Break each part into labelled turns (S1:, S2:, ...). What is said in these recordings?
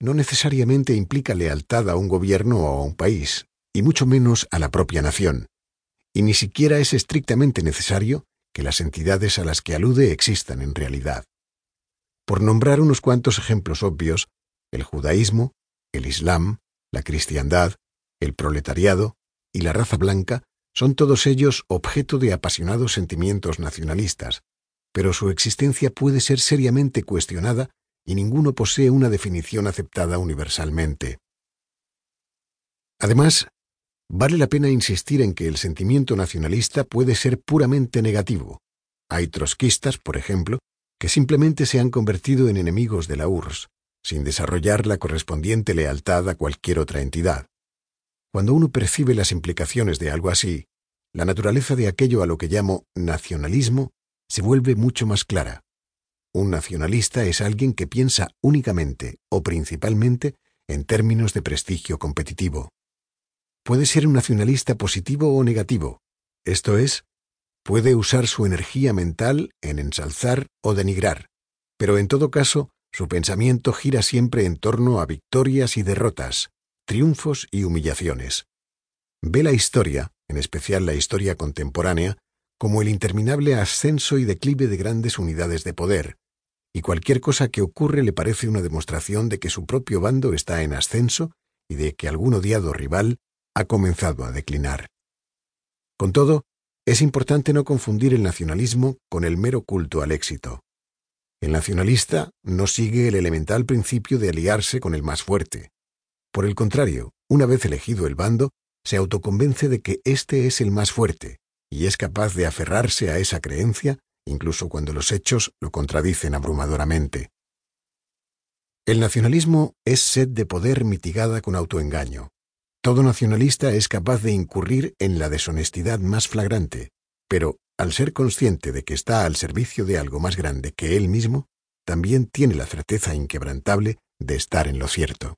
S1: No necesariamente implica lealtad a un gobierno o a un país, y mucho menos a la propia nación. Y ni siquiera es estrictamente necesario que las entidades a las que alude existan en realidad. Por nombrar unos cuantos ejemplos obvios, el judaísmo, el islam, la cristiandad, el proletariado y la raza blanca son todos ellos objeto de apasionados sentimientos nacionalistas, pero su existencia puede ser seriamente cuestionada y ninguno posee una definición aceptada universalmente. Además, vale la pena insistir en que el sentimiento nacionalista puede ser puramente negativo. Hay trotskistas, por ejemplo, que simplemente se han convertido en enemigos de la URSS, sin desarrollar la correspondiente lealtad a cualquier otra entidad. Cuando uno percibe las implicaciones de algo así, la naturaleza de aquello a lo que llamo nacionalismo se vuelve mucho más clara. Un nacionalista es alguien que piensa únicamente o principalmente en términos de prestigio competitivo. Puede ser un nacionalista positivo o negativo, esto es, puede usar su energía mental en ensalzar o denigrar, pero en todo caso su pensamiento gira siempre en torno a victorias y derrotas, triunfos y humillaciones. Ve la historia, en especial la historia contemporánea, como el interminable ascenso y declive de grandes unidades de poder, y cualquier cosa que ocurre le parece una demostración de que su propio bando está en ascenso y de que algún odiado rival ha comenzado a declinar. Con todo, es importante no confundir el nacionalismo con el mero culto al éxito. El nacionalista no sigue el elemental principio de aliarse con el más fuerte. Por el contrario, una vez elegido el bando, se autoconvence de que éste es el más fuerte, y es capaz de aferrarse a esa creencia incluso cuando los hechos lo contradicen abrumadoramente. El nacionalismo es sed de poder mitigada con autoengaño. Todo nacionalista es capaz de incurrir en la deshonestidad más flagrante, pero al ser consciente de que está al servicio de algo más grande que él mismo, también tiene la certeza inquebrantable de estar en lo cierto.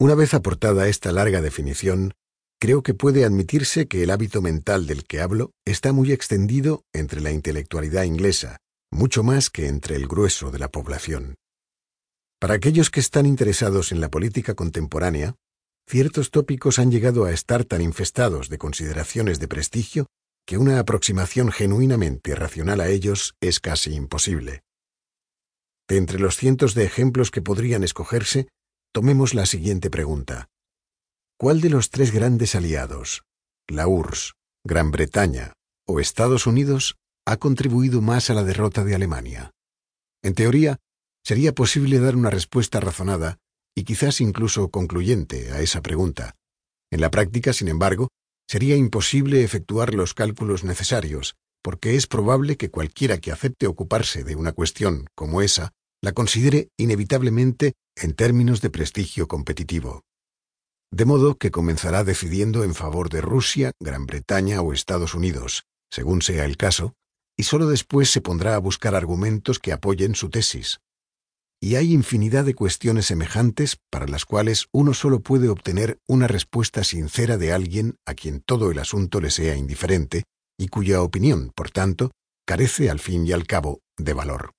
S1: Una vez aportada esta larga definición, creo que puede admitirse que el hábito mental del que hablo está muy extendido entre la intelectualidad inglesa, mucho más que entre el grueso de la población. Para aquellos que están interesados en la política contemporánea, ciertos tópicos han llegado a estar tan infestados de consideraciones de prestigio que una aproximación genuinamente racional a ellos es casi imposible. De entre los cientos de ejemplos que podrían escogerse, tomemos la siguiente pregunta. ¿Cuál de los tres grandes aliados, la URSS, Gran Bretaña o Estados Unidos, ha contribuido más a la derrota de Alemania? En teoría, sería posible dar una respuesta razonada y quizás incluso concluyente a esa pregunta. En la práctica, sin embargo, sería imposible efectuar los cálculos necesarios, porque es probable que cualquiera que acepte ocuparse de una cuestión como esa la considere inevitablemente en términos de prestigio competitivo de modo que comenzará decidiendo en favor de Rusia, Gran Bretaña o Estados Unidos, según sea el caso, y sólo después se pondrá a buscar argumentos que apoyen su tesis. Y hay infinidad de cuestiones semejantes para las cuales uno solo puede obtener una respuesta sincera de alguien a quien todo el asunto le sea indiferente y cuya opinión, por tanto, carece al fin y al cabo de valor.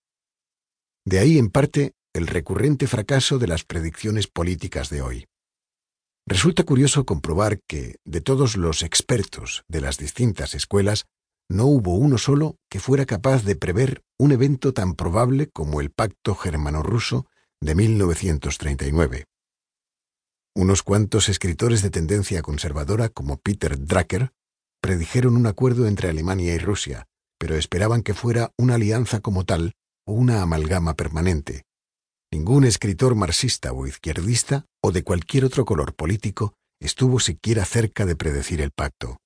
S1: De ahí, en parte, el recurrente fracaso de las predicciones políticas de hoy. Resulta curioso comprobar que, de todos los expertos de las distintas escuelas, no hubo uno solo que fuera capaz de prever un evento tan probable como el pacto germano-ruso de 1939. Unos cuantos escritores de tendencia conservadora como Peter Drucker predijeron un acuerdo entre Alemania y Rusia, pero esperaban que fuera una alianza como tal o una amalgama permanente. Ningún escritor marxista o izquierdista o de cualquier otro color político estuvo siquiera cerca de predecir el pacto.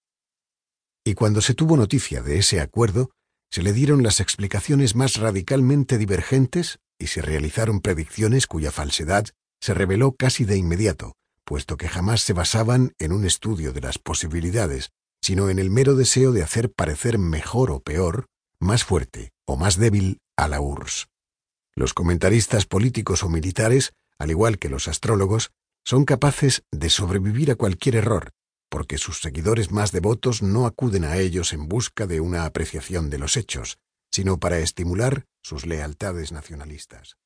S1: Y cuando se tuvo noticia de ese acuerdo, se le dieron las explicaciones más radicalmente divergentes y se realizaron predicciones cuya falsedad se reveló casi de inmediato, puesto que jamás se basaban en un estudio de las posibilidades, sino en el mero deseo de hacer parecer mejor o peor, más fuerte o más débil a la URSS. Los comentaristas políticos o militares, al igual que los astrólogos, son capaces de sobrevivir a cualquier error, porque sus seguidores más devotos no acuden a ellos en busca de una apreciación de los hechos, sino para estimular sus lealtades nacionalistas.